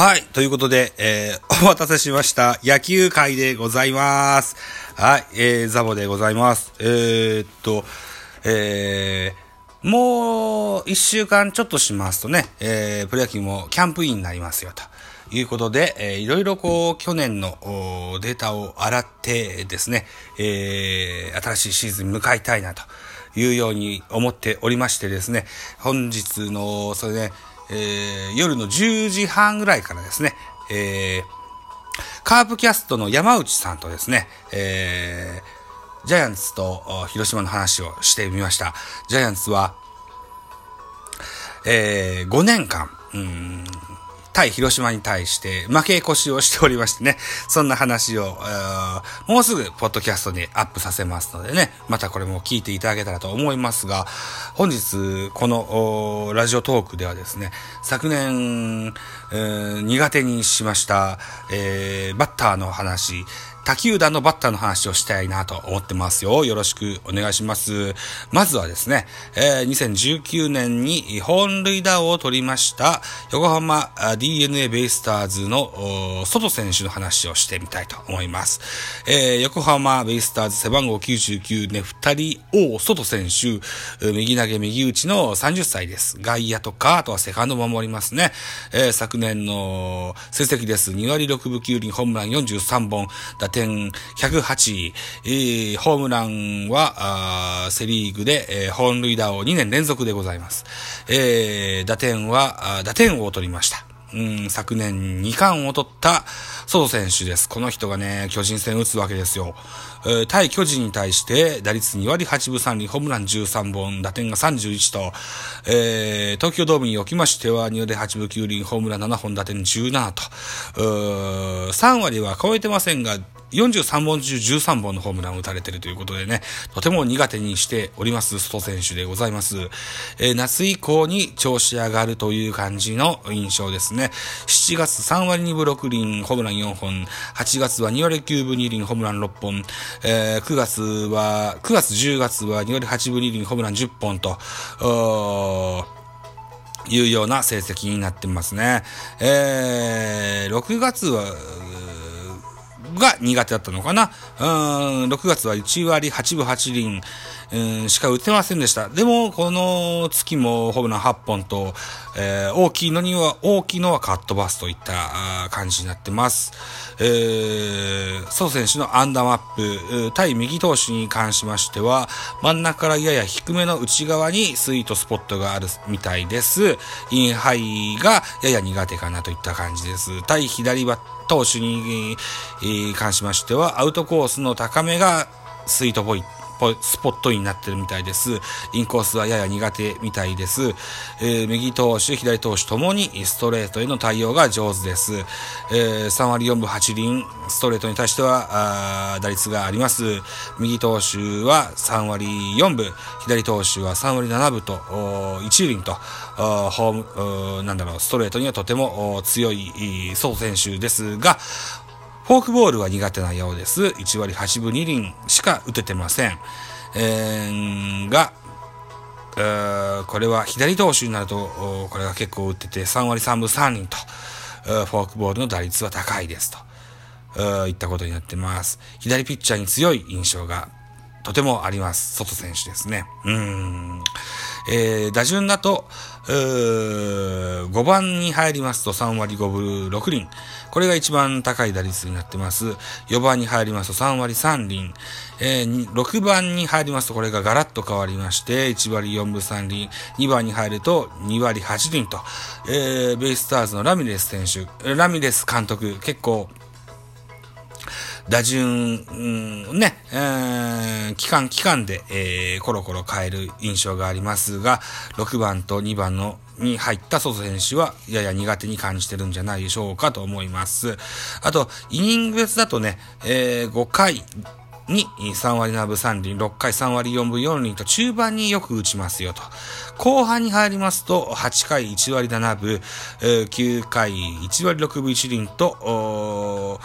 はい。ということで、えー、お待たせしました。野球会でございます。はい。えー、ザボでございます。えー、っと、えー、もう一週間ちょっとしますとね、えー、プロ野球もキャンプインになりますよと。いうことで、えー、いろいろこう、去年のデータを洗ってですね、えー、新しいシーズンに向かいたいなというように思っておりましてですね、本日の、それね、えー、夜の10時半ぐらいからですね、えー、カープキャストの山内さんとですね、えー、ジャイアンツと広島の話をしてみました。ジャイアンツは、えー、5年間、うん対広島に対して負け越しをしておりましてね、そんな話を、もうすぐポッドキャストにアップさせますのでね、またこれも聞いていただけたらと思いますが、本日このラジオトークではですね、昨年、苦手にしました、えー、バッターの話、他球団のバッターの話をしたいなと思ってますよ。よろしくお願いします。まずはですね、えー、2019年に本塁打を取りました横浜 DNA ベイスターズの外選手の話をしてみたいと思います。えー、横浜ベイスターズ背番号99ね、二人王外選手、右投げ右打ちの30歳です。外野とか、あとはセカンドも守りますね。えー、昨年の成績です。2割6分9厘、ホームラン43本、打点点108、えー、ホームランは、セリーグで、えー、本塁打を2年連続でございます。えー、打点は、打点王を取りました。うん、昨年2冠を取ったソ選手です。この人がね、巨人戦打つわけですよ。え、対巨人に対して打率2割8分3厘、ホームラン13本、打点が31と、えー、東京ドームにおきましては2割8分9厘、ホームラン7本、打点17と、3割は超えてませんが、43本中13本のホームランを打たれているということでね、とても苦手にしております、スト選手でございます。えー、夏以降に調子上がるという感じの印象ですね。7月3割2分6厘、ホームラン4本、8月は2割9分2厘、ホームラン6本、えー、9月は、9月10月は2割8分2厘、ホームラン10本と、いうような成績になってますね。えー、6月は、が苦手だったのかな。うん、6月は1割8分8厘、うん、しか打てませんでした。でも、この月もホームラン8本と、えー、大きいのには、大きいのはカットバスといった感じになってます。えー、ソ選手のアンダーマップ、対右投手に関しましては、真ん中からやや低めの内側にスイートスポットがあるみたいです。インハイがやや苦手かなといった感じです。対左バ投手に関しましては、アウトコースの高めがスイートポイント。スポットになってるみたいです。インコースはやや苦手みたいです。えー、右投手、左投手ともにストレートへの対応が上手です。えー、3割4分8厘、ストレートに対しては、あ打率があります。右投手は3割4分、左投手は3割7分と、1厘と、ホーム、なんだろう、ストレートにはとても強い、そう選手ですが、フォークボールは苦手なようです。1割8分2厘しか打ててません。えー、が、これは左投手になると、これが結構打ってて3割3分3厘と、フォークボールの打率は高いですと、いったことになってます。左ピッチャーに強い印象がとてもあります。外選手ですね。うん。えー、打順だと、5番に入りますと3割5分6厘。これが一番高い打率になってます。4番に入りますと3割3厘。えー、6番に入りますとこれがガラッと変わりまして、1割4分3厘。2番に入ると2割8厘と、えー、ベイスターズのラミレス選手、ラミレス監督、結構、打順、うん、ね、えー、期間期間で、えー、コロコロ変える印象がありますが、6番と2番のに入ったソ選手はやや苦手に感じてるんじゃないでしょうかと思います。あと、イニング別だとね、えー、5回に3割7分3厘、6回3割4分4厘と中盤によく打ちますよと。後半に入りますと、8回1割7分、9回1割6分1厘と、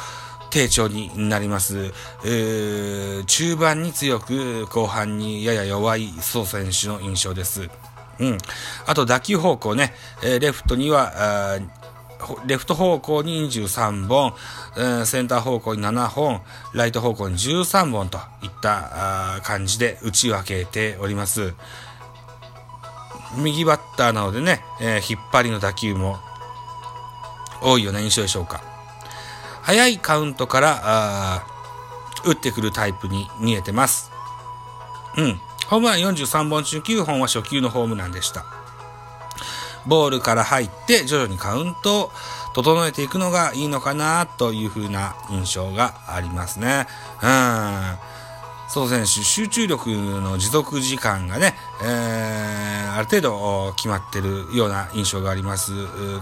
低調になります。えー、中盤に強く、後半にやや弱い総選手の印象です。うん。あと打球方向ね、えー、レフトには、レフト方向に23本、センター方向に7本、ライト方向に13本といった感じで打ち分けております。右バッターなのでね、えー、引っ張りの打球も多いような印象でしょうか。早いカウントから打ってくるタイプに見えてます。うん。ホームラン43本中9本は初球のホームランでした。ボールから入って徐々にカウントを整えていくのがいいのかなという風な印象がありますね。うん。そう選手、集中力の持続時間がね、えー、ある程度決まってるような印象があります。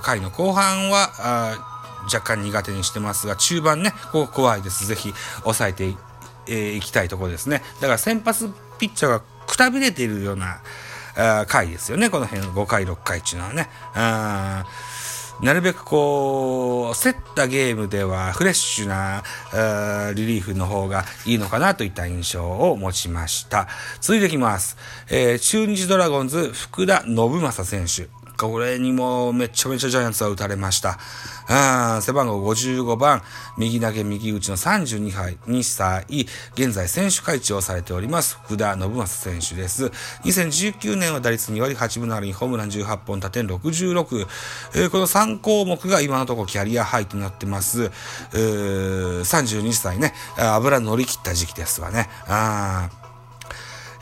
回の後半は若干苦手にしてますが、中盤ね、ここ怖いです。ぜひ抑えてい,、えー、いきたいところですね。だから先発ピッチャーがくたびれているような、あ回ですよね。この辺5回、6回っていうのはね。なるべくこう、競ったゲームではフレッシュなリリーフの方がいいのかなといった印象を持ちました。続いていきます。えー、中日ドラゴンズ、福田信正選手。これにもめちゃめちゃジャイアンツは打たれました。あ背番号55番、右投げ右打ちの32歳、2歳、現在選手会長をされております、福田信正選手です。2019年は打率2割8分のあり、ホームラン18本、打点66。えー、この3項目が今のところキャリアハイとなってます。えー、32歳ね、油乗り切った時期ですわね。あー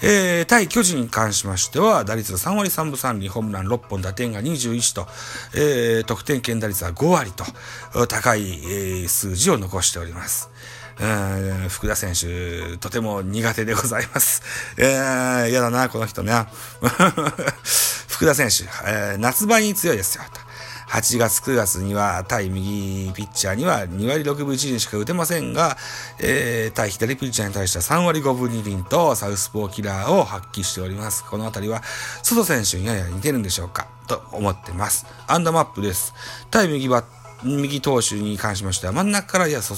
えー、対巨人に関しましては、打率3割3分3厘、ホームラン6本、打点が21と、えー、得点圏打率は5割と、高い、えー、数字を残しております。福田選手、とても苦手でございます。えー、嫌だな、この人ね。福田選手、えー、夏場に強いですよ。8月9月には対右ピッチャーには2割6分1厘しか打てませんが、えー、対左ピッチャーに対しては3割5分2厘とサウスポーキラーを発揮しております。このあたりは、外選手にやや似てるんでしょうかと思ってます。アンダーマップです。対右バ右投手に関しましては真ん中からやそ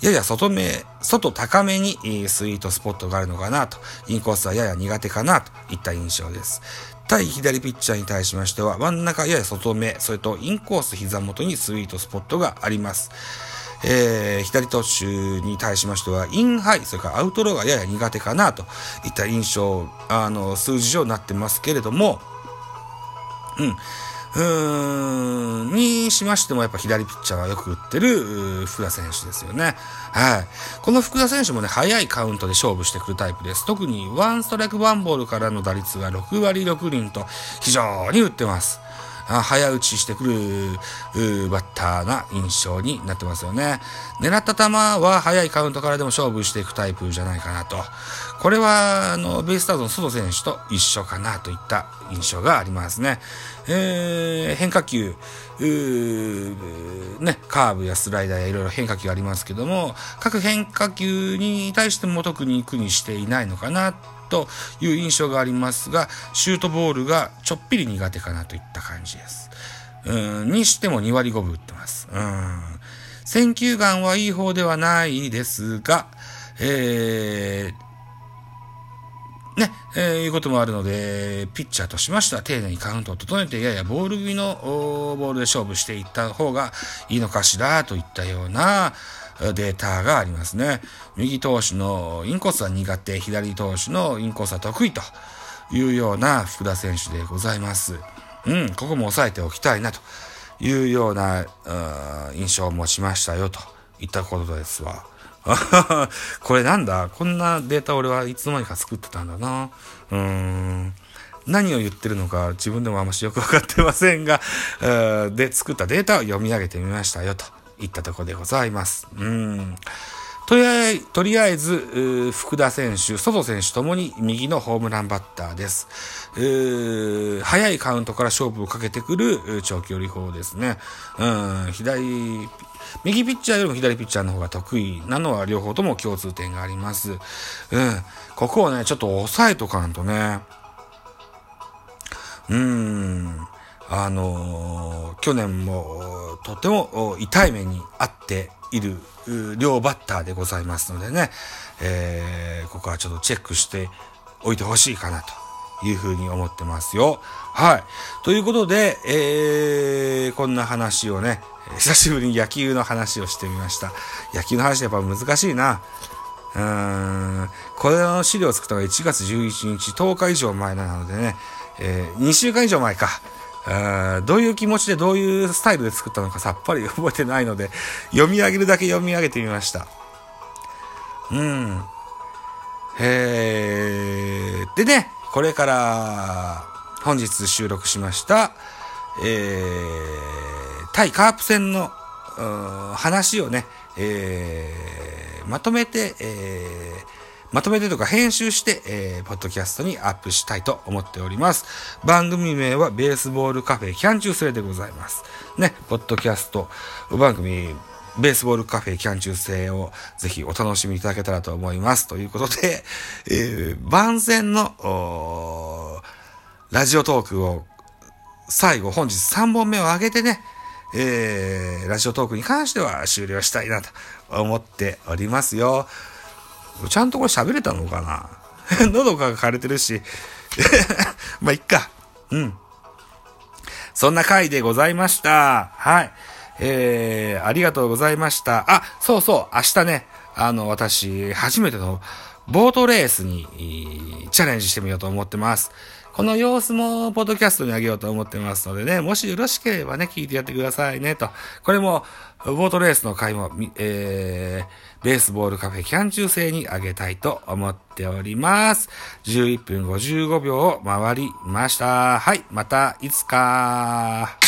やや外目、外高めにスイートスポットがあるのかなと、インコースはやや苦手かなといった印象です。対左ピッチャーに対しましては、真ん中やや外目、それとインコース膝元にスイートスポットがあります。えー、左投手に対しましては、インハイ、それからアウトローがやや苦手かなといった印象、あの、数字上になってますけれども、うん。うーん、にしましてもやっぱ左ピッチャーはよく打ってる福田選手ですよね。はい。この福田選手もね、早いカウントで勝負してくるタイプです。特にワンストライクワンボールからの打率は6割6厘と非常に打ってます。早打ちしてくるバッターな印象になってますよね。狙った球は早いカウントからでも勝負していくタイプじゃないかなと。これは、あの、ベイスターズの外選手と一緒かなといった印象がありますね。えー、変化球、ね、カーブやスライダーやいろいろ変化球ありますけども、各変化球に対しても特に苦にしていないのかなという印象がありますが、シュートボールがちょっぴり苦手かなといった感じです。うん、にしても2割5分打ってます。うん。選球眼はいい方ではないですが、えー、ね、えー、いうこともあるので、ピッチャーとしましては丁寧にカウントを整えて、ややボール気のボールで勝負していった方がいいのかしらといったようなデータがありますね。右投手のインコースは苦手、左投手のインコースは得意というような福田選手でございます。うん、ここも押さえておきたいなというような印象を持ちましたよといったことですわ。これなんだ？こんなデータ俺はいつの間にか作ってたんだな。うーん。何を言ってるのか自分でもあんましよくわかってませんが、で、作ったデータを読み上げてみましたよといったとこでございます。うん。とりあえず、福田選手、外選手ともに右のホームランバッターです。早いカウントから勝負をかけてくる長距離法ですね。うん、左右ピッチャーよりも左ピッチャーの方が得意なのは両方とも共通点があります。うん。ここをね、ちょっと抑えとかんとね。うん。あのー、去年もとても痛い目に遭っている両バッターでございますのでね、えー、ここはちょっとチェックしておいてほしいかなというふうに思ってますよ。はい。ということで、えー、こんな話をね、久しぶりに野球の話をしてみました。野球の話やっぱ難しいな。うーん、これの資料を作ったのが1月11日、10日以上前なのでね、えー、2週間以上前か。どういう気持ちでどういうスタイルで作ったのかさっぱり覚えてないので、読み上げるだけ読み上げてみました。うん。えー、でね、これから本日収録しました、えー、対カープ戦の話をね、えー、まとめて、えー、まとめてとか編集して、えー、ポッドキャストにアップしたいと思っております。番組名はベースボールカフェキャン中制でございます。ね、ポッドキャスト番組ベースボールカフェキャン中制をぜひお楽しみいただけたらと思います。ということで、えー、番宣の、ラジオトークを最後本日3本目を上げてね、えー、ラジオトークに関しては終了したいなと思っておりますよ。ちゃんとこれ喋れたのかな？喉が枯れてるし まあ、いっか。うん。そんな回でございました。はい。えー、ありがとうございました。あ、そうそう、明日ね、あの、私、初めてのボートレースにチャレンジしてみようと思ってます。この様子も、ポッドキャストにあげようと思ってますのでね、もしよろしければね、聞いてやってくださいね、と。これも、ボートレースの回も、えー、ベースボールカフェキャン中制にあげたいと思っております。11分55秒を回りました。はい、またいつか。